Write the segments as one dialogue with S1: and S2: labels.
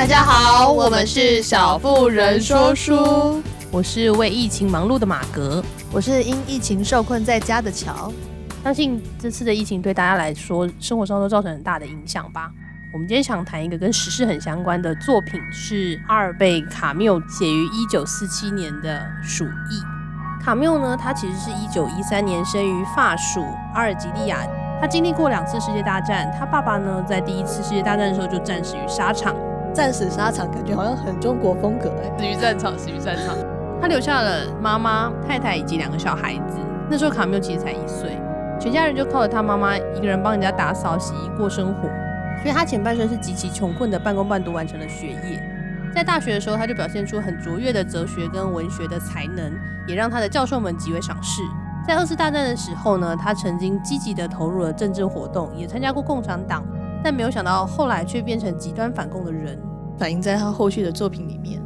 S1: 大家好，我们是小妇人说书，
S2: 我是为疫情忙碌的马格，
S3: 我是因疫情受困在家的乔。
S2: 相信这次的疫情对大家来说，生活上都造成很大的影响吧。我们今天想谈一个跟时事很相关的作品，是阿尔贝·卡缪写于一九四七年的《鼠疫》。卡缪呢，他其实是一九一三年生于法属阿尔及利亚，他经历过两次世界大战。他爸爸呢，在第一次世界大战的时候就战死于沙场。
S3: 战死沙场，感觉好像很中国风格哎。
S2: 死于战场，死于战场。他留下了妈妈、太太以及两个小孩子。那时候卡缪其实才一岁，全家人就靠着他妈妈一个人帮人家打扫、洗衣过生活。所以他前半生是极其穷困的，半工半读完成了学业。在大学的时候，他就表现出很卓越的哲学跟文学的才能，也让他的教授们极为赏识。在二次大战的时候呢，他曾经积极地投入了政治活动，也参加过共产党。但没有想到，后来却变成极端反共的人，
S3: 反映在他后续的作品里面。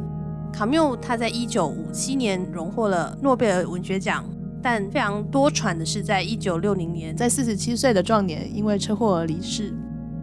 S2: 卡缪他在一九五七年荣获了诺贝尔文学奖，但非常多传的是，在一九六零年，
S3: 在四十七岁的壮年，因为车祸而离世。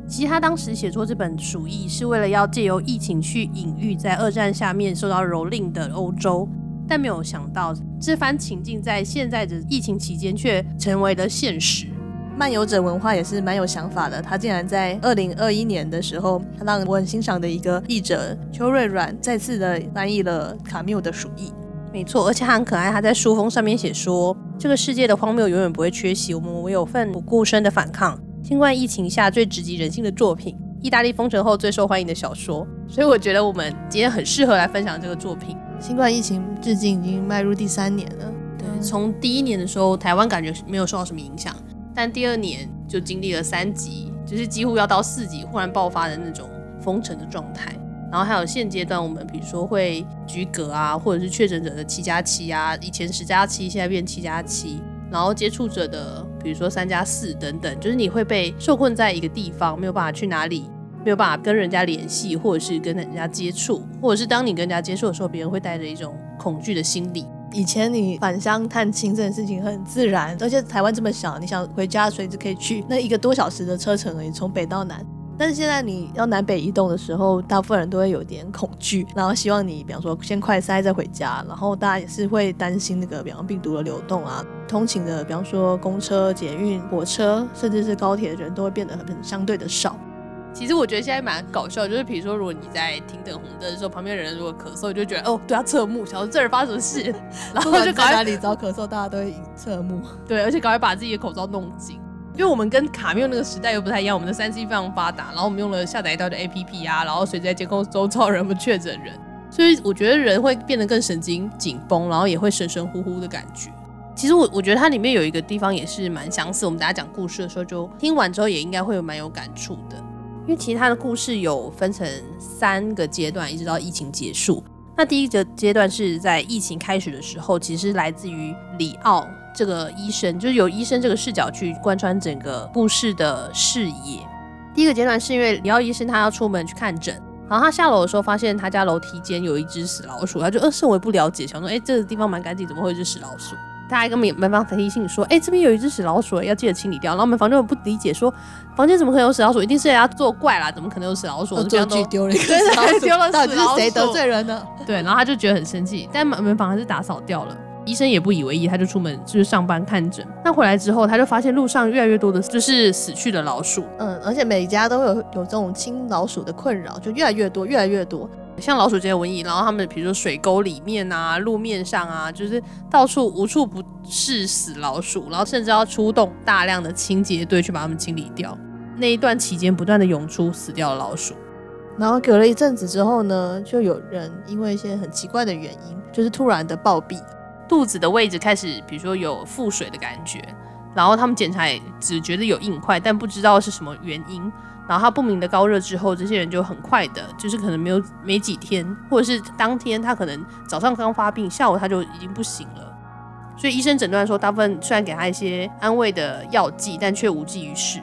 S2: 其实他当时写作这本《鼠疫》，是为了要借由疫情去隐喻在二战下面受到蹂躏的欧洲，但没有想到这番情境在现在的疫情期间却成为了现实。
S3: 漫游者文化也是蛮有想法的，他竟然在二零二一年的时候，他让我很欣赏的一个译者邱瑞软再次的翻译了卡缪的《鼠疫》。
S2: 没错，而且他很可爱，他在书封上面写说：“这个世界的荒谬永远不会缺席，我们唯有奋不顾身的反抗。新冠疫情下最直击人心的作品，意大利封城后最受欢迎的小说。”所以我觉得我们今天很适合来分享这个作品。
S3: 新冠疫情至今已经迈入第三年了，
S2: 对，从第一年的时候，台湾感觉没有受到什么影响。但第二年就经历了三级，就是几乎要到四级忽然爆发的那种封城的状态。然后还有现阶段我们比如说会居隔啊，或者是确诊者的七加七啊，以前十加七，现在变七加七。然后接触者的比如说三加四等等，就是你会被受困在一个地方，没有办法去哪里，没有办法跟人家联系，或者是跟人家接触，或者是当你跟人家接触的时候，别人会带着一种恐惧的心理。
S3: 以前你返乡探亲这件事情很自然，而且台湾这么小，你想回家随时可以去，那一个多小时的车程而已，从北到南。但是现在你要南北移动的时候，大部分人都会有点恐惧，然后希望你，比方说先快塞再回家，然后大家也是会担心那个，比方病毒的流动啊，通勤的，比方说公车、捷运、火车，甚至是高铁的人都会变得很相对的少。
S2: 其实我觉得现在蛮搞笑，就是比如说，如果你在停等红灯的时候，旁边人如果咳嗽，你就觉得哦，对他侧目，想说这儿发生什么事，然后就赶快
S3: 哪里找咳嗽，大家都会侧目。
S2: 对，而且赶快把自己的口罩弄紧，因为我们跟卡缪那个时代又不太一样，我们的三 C 非常发达，然后我们用了下载一大堆 APP 啊，然后随时在监控周遭人们确诊人，所以我觉得人会变得更神经紧绷，然后也会神神乎乎的感觉。其实我我觉得它里面有一个地方也是蛮相似，我们大家讲故事的时候，就听完之后也应该会有蛮有感触的。因为其实他的故事有分成三个阶段，一直到疫情结束。那第一个阶段是在疫情开始的时候，其实来自于里奥这个医生，就是有医生这个视角去贯穿整个故事的视野。第一个阶段是因为里奥医生他要出门去看诊，然后他下楼的时候发现他家楼梯间有一只死老鼠，他就呃甚为不了解，想说哎这个地方蛮干净，怎么会是死老鼠？他还跟门门房提醒说：“哎、欸，这边有一只死老鼠，要记得清理掉。”然后门房就不理解说：“房间怎么可能有死老鼠？一定是人家作怪啦，怎么可能有死老鼠？”
S3: 恶作剧丢了一个死老鼠，
S2: 丢了死老鼠，
S3: 到底是谁得罪人呢？
S2: 对，然后他就觉得很生气，但门门房还是打扫掉了。医生也不以为意，他就出门就是上班看诊。那回来之后，他就发现路上越来越多的就是死去的老鼠。
S3: 嗯，而且每家都有有这种清老鼠的困扰，就越来越多，越来越多。
S2: 像老鼠这些瘟疫，然后他们比如说水沟里面啊、路面上啊，就是到处无处不是死老鼠，然后甚至要出动大量的清洁队去把它们清理掉。那一段期间不断的涌出死掉的老鼠，
S3: 然后隔了一阵子之后呢，就有人因为一些很奇怪的原因，就是突然的暴毙，
S2: 肚子的位置开始比如说有腹水的感觉，然后他们检查也只觉得有硬块，但不知道是什么原因。然后他不明的高热之后，这些人就很快的，就是可能没有没几天，或者是当天他可能早上刚发病，下午他就已经不行了。所以医生诊断说，大部分虽然给他一些安慰的药剂，但却无济于事。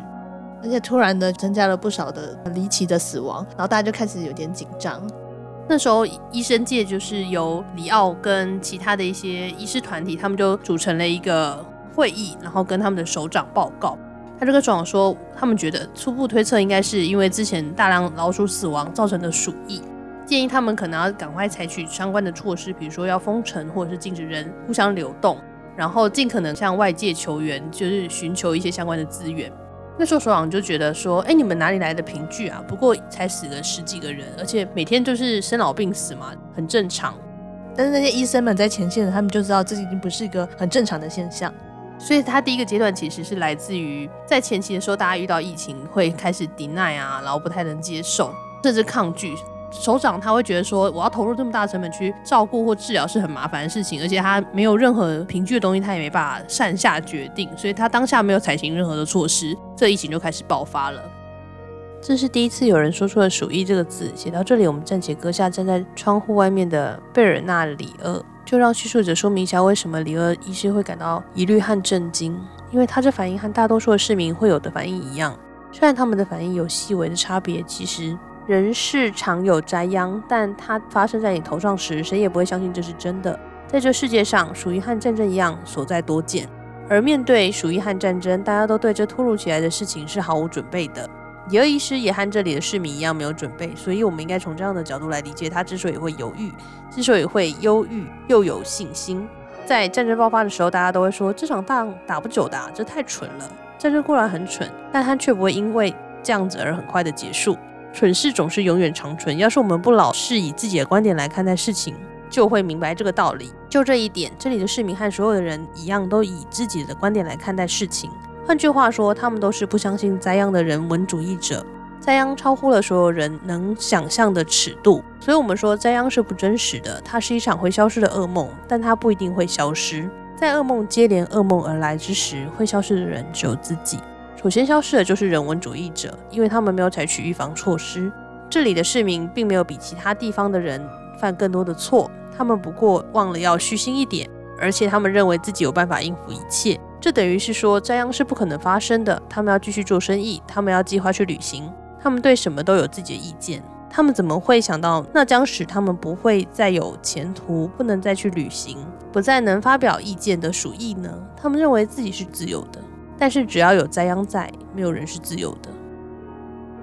S3: 而且突然的增加了不少的离奇的死亡，然后大家就开始有点紧张。
S2: 那时候医生界就是由里奥跟其他的一些医师团体，他们就组成了一个会议，然后跟他们的首长报告。他这个总说，他们觉得初步推测应该是因为之前大量老鼠死亡造成的鼠疫，建议他们可能要赶快采取相关的措施，比如说要封城，或者是禁止人互相流动，然后尽可能向外界求援，就是寻求一些相关的资源。那时候首长就觉得说，哎，你们哪里来的凭据啊？不过才死了十几个人，而且每天就是生老病死嘛，很正常。
S3: 但是那些医生们在前线，他们就知道这已经不是一个很正常的现象。
S2: 所以他第一个阶段其实是来自于在前期的时候，大家遇到疫情会开始 deny 啊，然后不太能接受，甚至抗拒。首长他会觉得说，我要投入这么大成本去照顾或治疗是很麻烦的事情，而且他没有任何凭据的东西，他也没办法善下决定，所以他当下没有采行任何的措施，这疫情就开始爆发了。这是第一次有人说出了“鼠疫”这个字。写到这里，我们暂且搁下站在窗户外面的贝尔纳·里厄，就让叙述者说明一下为什么里厄医师会感到疑虑和震惊，因为他这反应和大多数的市民会有的反应一样，虽然他们的反应有细微的差别，其实。人世常有灾殃，但它发生在你头上时，谁也不会相信这是真的。在这世界上，鼠疫和战争一样，所在多见。而面对鼠疫和战争，大家都对这突如其来的事情是毫无准备的。里厄医师也和这里的市民一样没有准备，所以我们应该从这样的角度来理解他之所以会犹豫，之所以会忧郁又有信心。在战争爆发的时候，大家都会说这场仗打不久的，这太蠢了。战争固然很蠢，但它却不会因为这样子而很快的结束。蠢事总是永远长存。要是我们不老是以自己的观点来看待事情，就会明白这个道理。就这一点，这里的市民和所有的人一样，都以自己的观点来看待事情。换句话说，他们都是不相信灾殃的人文主义者。灾殃超乎了所有人能想象的尺度，所以我们说灾殃是不真实的。它是一场会消失的噩梦，但它不一定会消失。在噩梦接连噩梦而来之时，会消失的人只有自己。首先消失的就是人文主义者，因为他们没有采取预防措施。这里的市民并没有比其他地方的人犯更多的错，他们不过忘了要虚心一点，而且他们认为自己有办法应付一切。这等于是说灾殃是不可能发生的。他们要继续做生意，他们要计划去旅行，他们对什么都有自己的意见。他们怎么会想到那将使他们不会再有前途，不能再去旅行，不再能发表意见的鼠疫呢？他们认为自己是自由的。但是只要有灾殃在，没有人是自由的。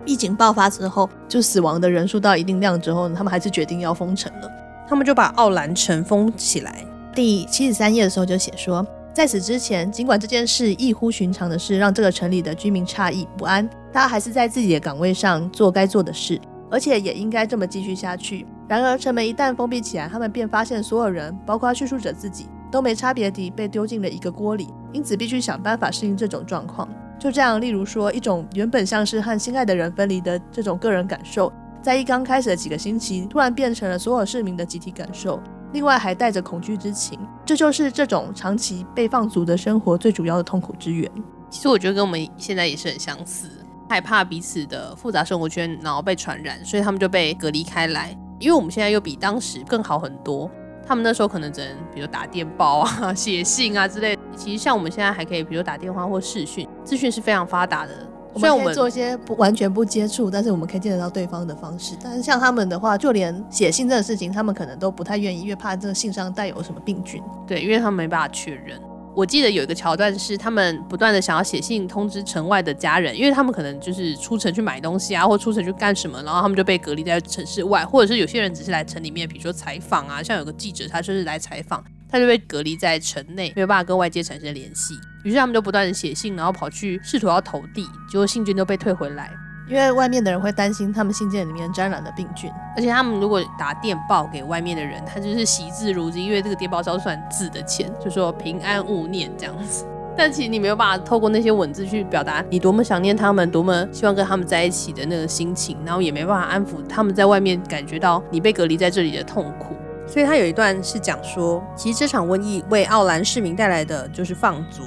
S3: 疫情爆发之后，就死亡的人数到一定量之后呢，他们还是决定要封城了。
S2: 他们就把奥兰城封起来。
S3: 第七十三页的时候就写说，在此之前，尽管这件事异乎寻常的事让这个城里的居民诧异不安，他还是在自己的岗位上做该做的事，而且也应该这么继续下去。然而，城门一旦封闭起来，他们便发现所有人，包括叙述者自己，都没差别地被丢进了一个锅里。因此，必须想办法适应这种状况。就这样，例如说，一种原本像是和心爱的人分离的这种个人感受，在一刚开始的几个星期，突然变成了所有市民的集体感受。另外，还带着恐惧之情。这就是这种长期被放逐的生活最主要的痛苦之源。
S2: 其实，我觉得跟我们现在也是很相似，害怕彼此的复杂生活圈，然后被传染，所以他们就被隔离开来。因为我们现在又比当时更好很多。他们那时候可能只能，比如打电报啊、写信啊之类。其实像我们现在还可以，比如打电话或视讯，资讯是非常发达的。
S3: 虽然我们做一些不完全不接触，但是我们可以见得到对方的方式。但是像他们的话，就连写信这个事情，他们可能都不太愿意，因为怕这个信上带有什么病菌。
S2: 对，因为他们没办法确认。我记得有一个桥段是，他们不断的想要写信通知城外的家人，因为他们可能就是出城去买东西啊，或出城去干什么，然后他们就被隔离在城市外，或者是有些人只是来城里面，比如说采访啊，像有个记者，他就是来采访，他就被隔离在城内，没有办法跟外界产生联系，于是他们就不断的写信，然后跑去试图要投递，结果信件都被退回来。
S3: 因为外面的人会担心他们信件里面沾染了病菌，
S2: 而且他们如果打电报给外面的人，他就是惜字如金，因为这个电报是要算字的钱，就说平安勿念这样子。但其实你没有办法透过那些文字去表达你多么想念他们，多么希望跟他们在一起的那个心情，然后也没办法安抚他们在外面感觉到你被隔离在这里的痛苦。所以他有一段是讲说，其实这场瘟疫为奥兰市民带来的就是放逐。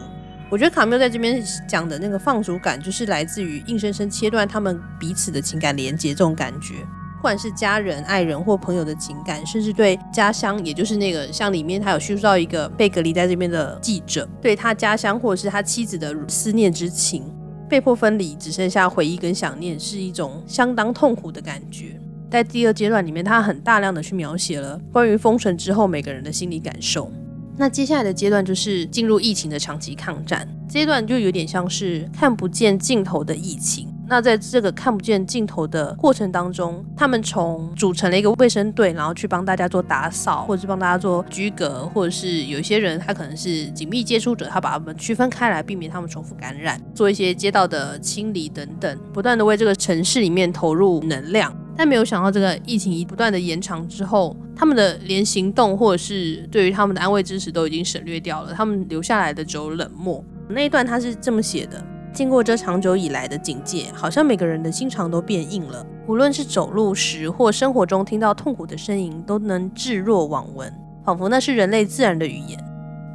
S2: 我觉得卡缪在这边讲的那个放逐感，就是来自于硬生生切断他们彼此的情感连接这种感觉，不管是家人、爱人或朋友的情感，甚至对家乡，也就是那个像里面他有叙述到一个被隔离在这边的记者，对他家乡或者是他妻子的思念之情，被迫分离，只剩下回忆跟想念，是一种相当痛苦的感觉。在第二阶段里面，他很大量的去描写了关于封城之后每个人的心理感受。那接下来的阶段就是进入疫情的长期抗战，阶段就有点像是看不见尽头的疫情。那在这个看不见尽头的过程当中，他们从组成了一个卫生队，然后去帮大家做打扫，或者是帮大家做居隔，或者是有些人他可能是紧密接触者，他把他们区分开来，避免他们重复感染，做一些街道的清理等等，不断的为这个城市里面投入能量。但没有想到，这个疫情一不断的延长之后，他们的连行动或者是对于他们的安慰支持都已经省略掉了，他们留下来的只有冷漠。那一段他是这么写的：经过这长久以来的警戒，好像每个人的心肠都变硬了。无论是走路时或生活中听到痛苦的声音，都能置若罔闻，仿佛那是人类自然的语言。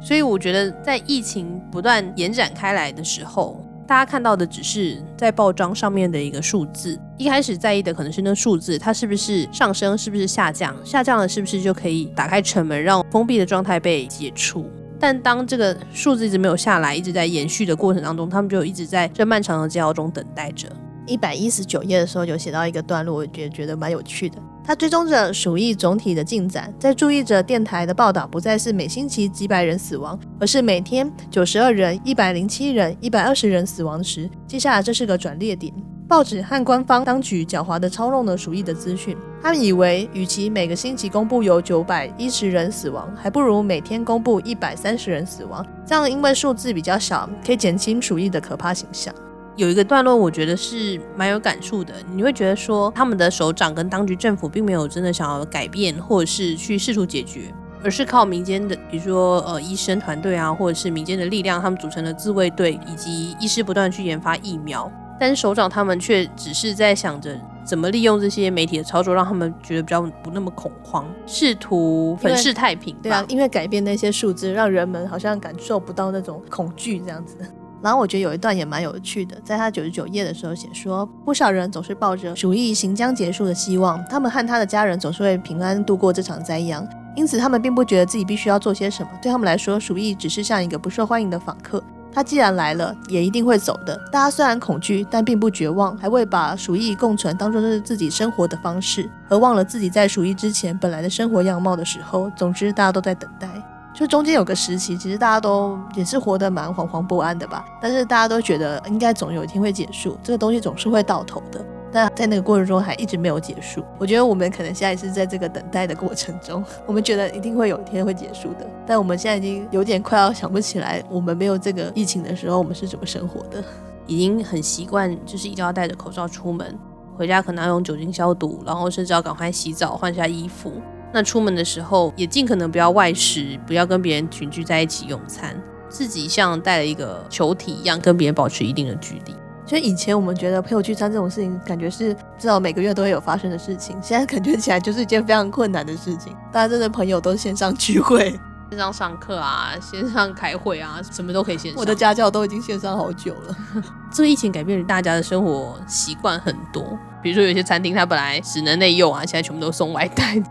S2: 所以我觉得，在疫情不断延展开来的时候，大家看到的只是在报章上面的一个数字，一开始在意的可能是那数字，它是不是上升，是不是下降，下降了是不是就可以打开城门，让封闭的状态被解除？但当这个数字一直没有下来，一直在延续的过程当中，他们就一直在这漫长的煎熬中等待着。
S3: 一百一十九页的时候，有写到一个段落，我觉得觉得蛮有趣的。他追踪着鼠疫总体的进展，在注意着电台的报道，不再是每星期几百人死亡，而是每天九十二人、一百零七人、一百二十人死亡时，接下来这是个转捩点。报纸和官方当局狡猾地操弄了鼠疫的资讯，他们以为，与其每个星期公布有九百一十人死亡，还不如每天公布一百三十人死亡，这样因为数字比较小，可以减轻鼠疫的可怕形象。
S2: 有一个段落，我觉得是蛮有感触的。你会觉得说，他们的首长跟当局政府并没有真的想要改变，或者是去试图解决，而是靠民间的，比如说呃医生团队啊，或者是民间的力量，他们组成了自卫队，以及医师不断去研发疫苗。但是首长他们却只是在想着怎么利用这些媒体的操作，让他们觉得比较不那么恐慌，试图粉饰太平。
S3: 对啊，因为改变那些数字，让人们好像感受不到那种恐惧这样子。然后我觉得有一段也蛮有趣的，在他九十九页的时候写说，不少人总是抱着鼠疫行将结束的希望，他们和他的家人总是会平安度过这场灾殃，因此他们并不觉得自己必须要做些什么。对他们来说，鼠疫只是像一个不受欢迎的访客，他既然来了，也一定会走的。大家虽然恐惧，但并不绝望，还会把鼠疫共存当做是自己生活的方式，而忘了自己在鼠疫之前本来的生活样貌的时候。总之，大家都在等待。就中间有个时期，其实大家都也是活得蛮惶惶不安的吧。但是大家都觉得应该总有一天会结束，这个东西总是会到头的。那在那个过程中还一直没有结束。我觉得我们可能现在是在这个等待的过程中，我们觉得一定会有一天会结束的。但我们现在已经有点快要想不起来，我们没有这个疫情的时候，我们是怎么生活的。
S2: 已经很习惯，就是一定要戴着口罩出门，回家可能要用酒精消毒，然后甚至要赶快洗澡换下衣服。那出门的时候也尽可能不要外食，不要跟别人群聚在一起用餐，自己像带了一个球体一样，跟别人保持一定的距离。
S3: 所以以前我们觉得朋友聚餐这种事情，感觉是至少每个月都会有发生的事情，现在感觉起来就是一件非常困难的事情。大家真的朋友都是线上聚会、
S2: 线上上课啊、线上开会啊，什么都可以线上。
S3: 我的家教都已经线上好久了。
S2: 这个疫情改变了大家的生活习惯很多，比如说有些餐厅它本来只能内用啊，现在全部都送外带。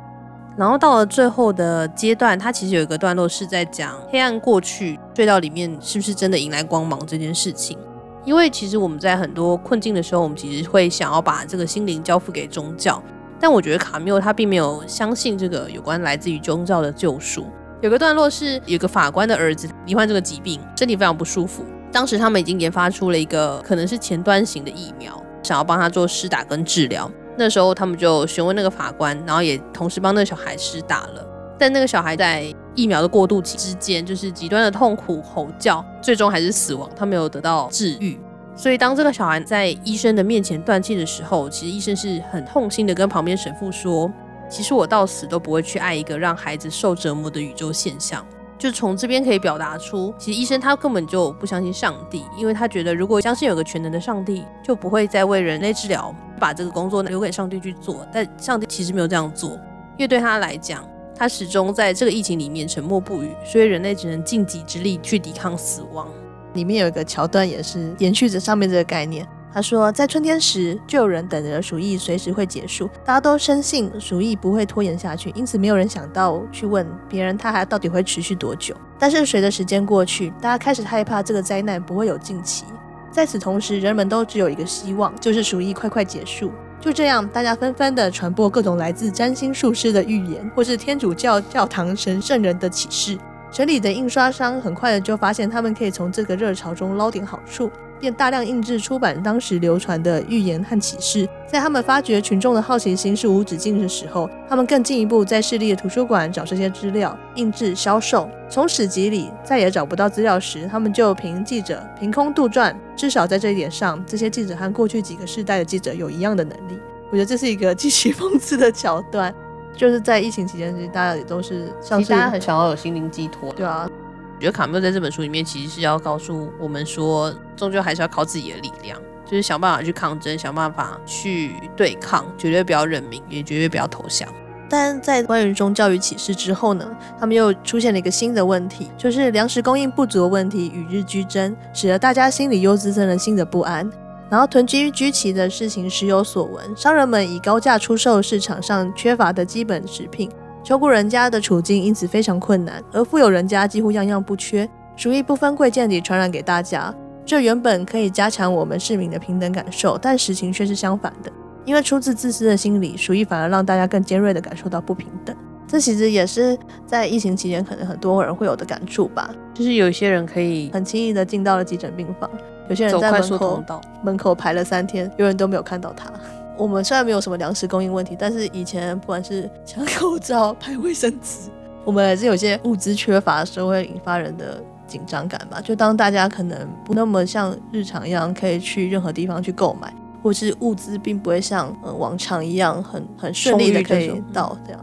S2: 然后到了最后的阶段，它其实有一个段落是在讲黑暗过去，隧道里面是不是真的迎来光芒这件事情。因为其实我们在很多困境的时候，我们其实会想要把这个心灵交付给宗教，但我觉得卡缪他并没有相信这个有关来自于宗教的救赎。有个段落是有个法官的儿子罹患这个疾病，身体非常不舒服，当时他们已经研发出了一个可能是前端型的疫苗，想要帮他做施打跟治疗。那时候他们就询问那个法官，然后也同时帮那个小孩施打了。但那个小孩在疫苗的过渡期之间，就是极端的痛苦吼叫，最终还是死亡。他没有得到治愈。所以当这个小孩在医生的面前断气的时候，其实医生是很痛心的跟旁边神父说：“其实我到死都不会去爱一个让孩子受折磨的宇宙现象。”就从这边可以表达出，其实医生他根本就不相信上帝，因为他觉得如果相信有个全能的上帝，就不会再为人类治疗，把这个工作留给上帝去做。但上帝其实没有这样做，因为对他来讲，他始终在这个疫情里面沉默不语，所以人类只能尽己之力去抵抗死亡。
S3: 里面有一个桥段也是延续着上面这个概念。他说，在春天时，就有人等着鼠疫随时会结束。大家都深信鼠疫不会拖延下去，因此没有人想到去问别人，它还到底会持续多久。但是随着时间过去，大家开始害怕这个灾难不会有尽期。在此同时，人们都只有一个希望，就是鼠疫快快结束。就这样，大家纷纷的传播各种来自占星术师的预言，或是天主教教堂神圣人的启示。城里的印刷商很快的就发现，他们可以从这个热潮中捞点好处。便大量印制出版当时流传的预言和启示。在他们发觉群众的好奇心是无止境的时候，他们更进一步在市立的图书馆找这些资料，印制销售。从史籍里再也找不到资料时，他们就凭记者凭空杜撰。至少在这一点上，这些记者和过去几个世代的记者有一样的能力。我觉得这是一个极其讽刺的桥段。就是在疫情期间，其实大家也都是像是
S2: 大家很想要有心灵寄托。
S3: 对啊。
S2: 我觉得卡缪在这本书里面其实是要告诉我们说，终究还是要靠自己的力量，就是想办法去抗争，想办法去对抗，绝对不要认命，也绝对不要投降。
S3: 但在关于宗教与启示之后呢，他们又出现了一个新的问题，就是粮食供应不足的问题与日俱增，使得大家心里又滋生了新的不安。然后囤积居奇的事情时有所闻，商人们以高价出售市场上缺乏的基本食品。穷苦人家的处境因此非常困难，而富有人家几乎样样不缺，鼠疫不分贵贱地传染给大家。这原本可以加强我们市民的平等感受，但实情却是相反的。因为出自自私的心理，鼠疫反而让大家更尖锐地感受到不平等。这其实也是在疫情期间可能很多人会有的感触吧。
S2: 就是有一些人可以
S3: 很轻易地进到了急诊病房，有些人在门口门口排了三天，有人都没有看到他。我们虽然没有什么粮食供应问题，但是以前不管是抢口罩、排卫生纸，我们还是有些物资缺乏的时候会引发人的紧张感吧。就当大家可能不那么像日常一样可以去任何地方去购买，或是物资并不会像往常一样很很顺利的可以到这样，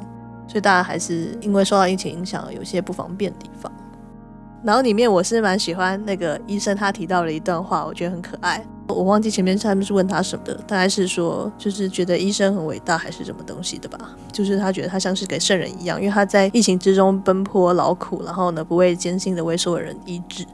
S3: 所以大家还是因为受到疫情影响，有些不方便的地方。然后里面我是蛮喜欢那个医生他提到了一段话，我觉得很可爱。我忘记前面他们是问他什么的，大概是说就是觉得医生很伟大还是什么东西的吧，就是他觉得他像是个圣人一样，因为他在疫情之中奔波劳苦，然后呢不畏艰辛的为所有人医治。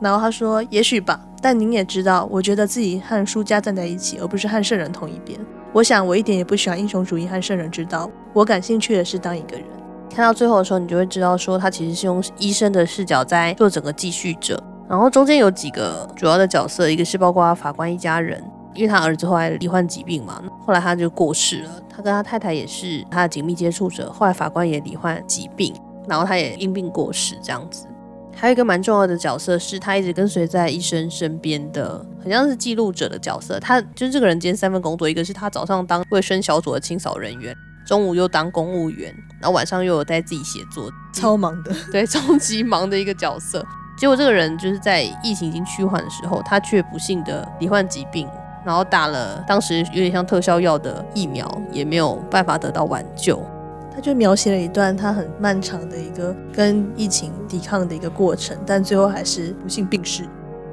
S3: 然后他说也许吧，但您也知道，我觉得自己和书家站在一起，而不是和圣人同一边。我想我一点也不喜欢英雄主义和圣人之道，我感兴趣的是当一个人。看到最后的时候，你就会知道说他其实是用医生的视角在做整个继续者。然后中间有几个主要的角色，一个是包括法官一家人，因为他儿子后来罹患疾病嘛，后来他就过世了。他跟他太太也是他的紧密接触者，后来法官也罹患疾病，然后他也因病过世这样子。还有一个蛮重要的角色是他一直跟随在医生身边的，很像是记录者的角色。他就是这个人兼三份工作，一个是他早上当卫生小组的清扫人员，中午又当公务员，然后晚上又有在自己写作，超忙的，
S2: 对，超级忙的一个角色。结果这个人就是在疫情已经趋缓的时候，他却不幸的罹患疾病，然后打了当时有点像特效药的疫苗，也没有办法得到挽救。
S3: 他就描写了一段他很漫长的一个跟疫情抵抗的一个过程，但最后还是不幸病逝。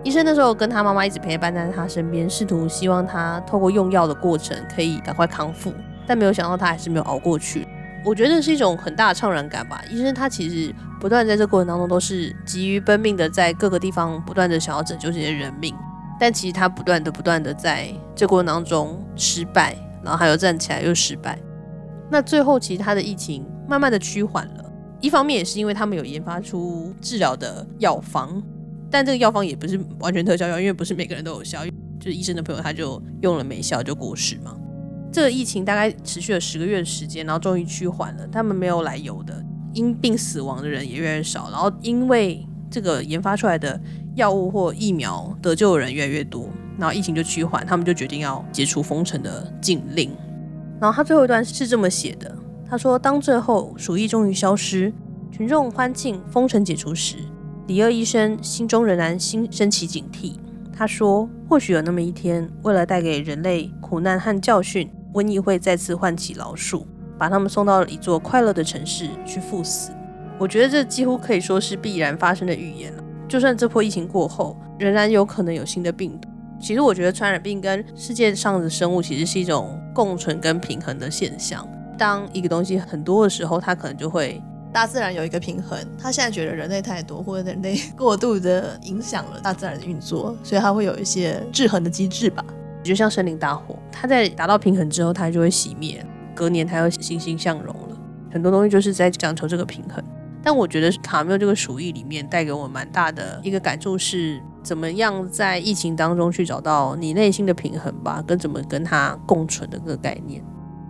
S2: 医生那时候跟他妈妈一直陪伴在他身边，试图希望他透过用药的过程可以赶快康复，但没有想到他还是没有熬过去。我觉得是一种很大的怅然感吧。医生他其实不断在这过程当中都是急于奔命的，在各个地方不断的想要拯救这些人命，但其实他不断的不断的在这过程当中失败，然后还有站起来又失败。那最后其实他的疫情慢慢的趋缓了，一方面也是因为他们有研发出治疗的药方，但这个药方也不是完全特效药，因为不是每个人都有效。就是医生的朋友他就用了没效就过世嘛。这个疫情大概持续了十个月的时间，然后终于趋缓了。他们没有来由的因病死亡的人也越来越少，然后因为这个研发出来的药物或疫苗得救的人越来越多，然后疫情就趋缓，他们就决定要解除封城的禁令。然后他最后一段是这么写的：他说，当最后鼠疫终于消失，群众欢庆封城解除时，李鄂医生心中仍然心升起警惕。他说，或许有那么一天，为了带给人类苦难和教训。瘟疫会再次唤起老鼠，把他们送到一座快乐的城市去赴死。我觉得这几乎可以说是必然发生的预言了。就算这波疫情过后，仍然有可能有新的病毒。其实我觉得传染病跟世界上的生物其实是一种共存跟平衡的现象。当一个东西很多的时候，它可能就会
S3: 大自然有一个平衡。他现在觉得人类太多，或者人类过度的影响了大自然的运作，所以它会有一些制衡的机制吧。就像森林大火，它在达到平衡之后，它就会熄灭，隔年它又欣欣向荣了。很多东西就是在讲求这个平衡。但我觉得卡缪这个鼠疫里面带给我蛮大的一个感触是，怎么样在疫情当中去找到你内心的平衡吧，跟怎么跟它共存的这个概念。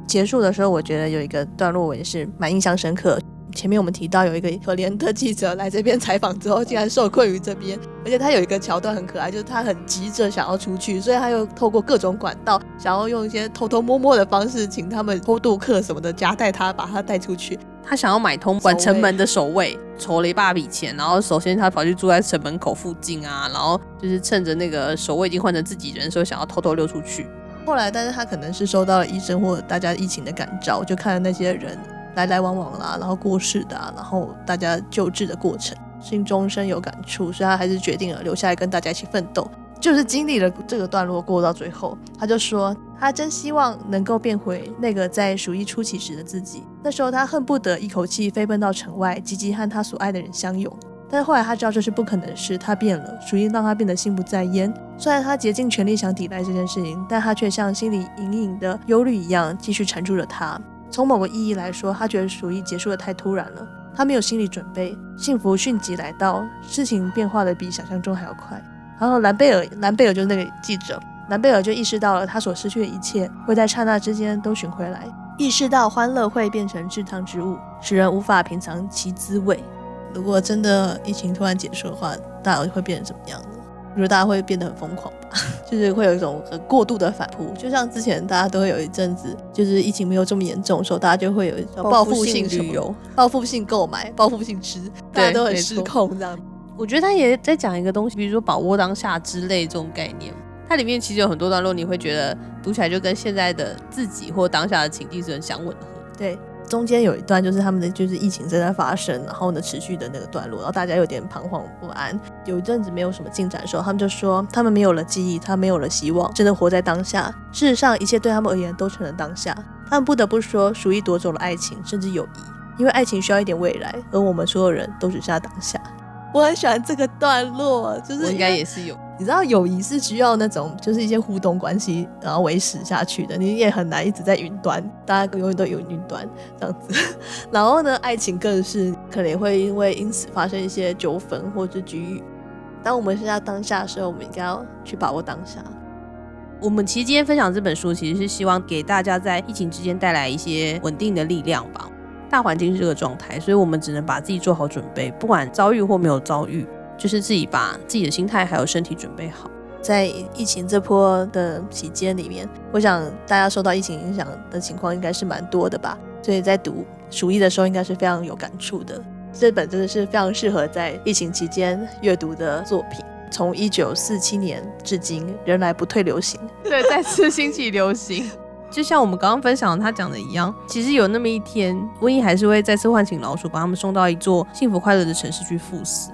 S3: 结束的时候，我觉得有一个段落我也是蛮印象深刻。前面我们提到有一个可怜的记者来这边采访之后，竟然受困于这边，而且他有一个桥段很可爱，就是他很急着想要出去，所以他又透过各种管道，想要用一些偷偷摸摸的方式，请他们偷渡客什么的夹带他，把他带出去。
S2: 他想要买通管城门的守卫，筹了一大笔钱，然后首先他跑去住在城门口附近啊，然后就是趁着那个守卫已经换成自己人的时候，想要偷偷溜出去。
S3: 后来，但是他可能是受到了医生或大家疫情的感召，就看了那些人来来往往啦，然后过世的啊，然后大家救治的过程，心中深有感触，所以他还是决定了留下来跟大家一起奋斗。就是经历了这个段落过到最后，他就说他真希望能够变回那个在鼠疫初期时的自己。那时候他恨不得一口气飞奔到城外，积极和他所爱的人相拥。但是后来他知道这是不可能的事，他变了，鼠疫让他变得心不在焉。虽然他竭尽全力想抵赖这件事情，但他却像心里隐隐的忧虑一样，继续缠住了他。从某个意义来说，他觉得鼠疫结束的太突然了，他没有心理准备，幸福迅即来到，事情变化的比想象中还要快。然后兰贝尔，兰贝尔就是那个记者，兰贝尔就意识到了他所失去的一切会在刹那之间都寻回来，意识到欢乐会变成至烫之物，使人无法品尝其滋味。如果真的疫情突然结束的话，大家会变成怎么样呢？我觉得大家会变得很疯狂吧，就是会有一种很过度的反扑，就像之前大家都会有一阵子，就是疫情没有这么严重的时候，大家就会有一种报复性旅游、报复性购买、报复性吃，大家都很失控这样。
S2: 我觉得他也在讲一个东西，比如说把握当下之类这种概念。它里面其实有很多段落，你会觉得读起来就跟现在的自己或当下的情境是很相吻合。
S3: 对，中间有一段就是他们的就是疫情正在发生，然后呢持续的那个段落，然后大家有点彷徨不安。有一阵子没有什么进展的时候，他们就说他们没有了记忆，他没有了希望，只能活在当下。事实上，一切对他们而言都成了当下。他们不得不说，鼠疫夺走了爱情，甚至友谊，因为爱情需要一点未来，而我们所有人都只剩下当下。我很喜欢这个段落，就是
S2: 我应该也是有。
S3: 你知道友谊是需要那种就是一些互动关系，然后维持下去的。你也很难一直在云端，大家永远都有云端这样子。然后呢，爱情更是可能会因为因此发生一些纠纷或者局域。当我们剩下当下的时候，我们应该要去把握当下。
S2: 我们其实今天分享这本书，其实是希望给大家在疫情之间带来一些稳定的力量吧。大环境是这个状态，所以我们只能把自己做好准备，不管遭遇或没有遭遇，就是自己把自己的心态还有身体准备好。
S3: 在疫情这波的期间里面，我想大家受到疫情影响的情况应该是蛮多的吧，所以在读鼠疫的时候应该是非常有感触的。这本真的是非常适合在疫情期间阅读的作品。从一九四七年至今，仍来不退流行，
S2: 对，再次兴起流行。就像我们刚刚分享的他讲的一样，其实有那么一天，瘟疫还是会再次唤醒老鼠，把他们送到一座幸福快乐的城市去赴死。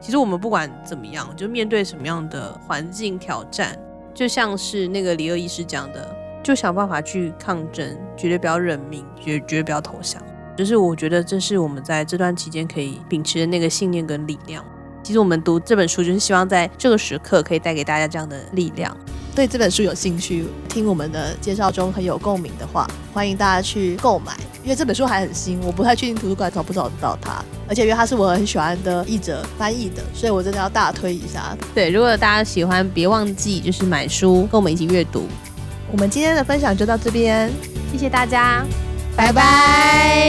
S2: 其实我们不管怎么样，就面对什么样的环境挑战，就像是那个李二医师讲的，就想办法去抗争，绝对不要认命，绝绝对不要投降。就是我觉得这是我们在这段期间可以秉持的那个信念跟力量。其实我们读这本书，就是希望在这个时刻可以带给大家这样的力量。
S3: 对这本书有兴趣，听我们的介绍中很有共鸣的话，欢迎大家去购买。因为这本书还很新，我不太确定图书馆找不找得到它。而且因为它是我很喜欢的译者翻译的，所以我真的要大推一下。
S2: 对，如果大家喜欢，别忘记就是买书，跟我们一起阅读。
S3: 我们今天的分享就到这边，
S2: 谢谢大家，拜拜。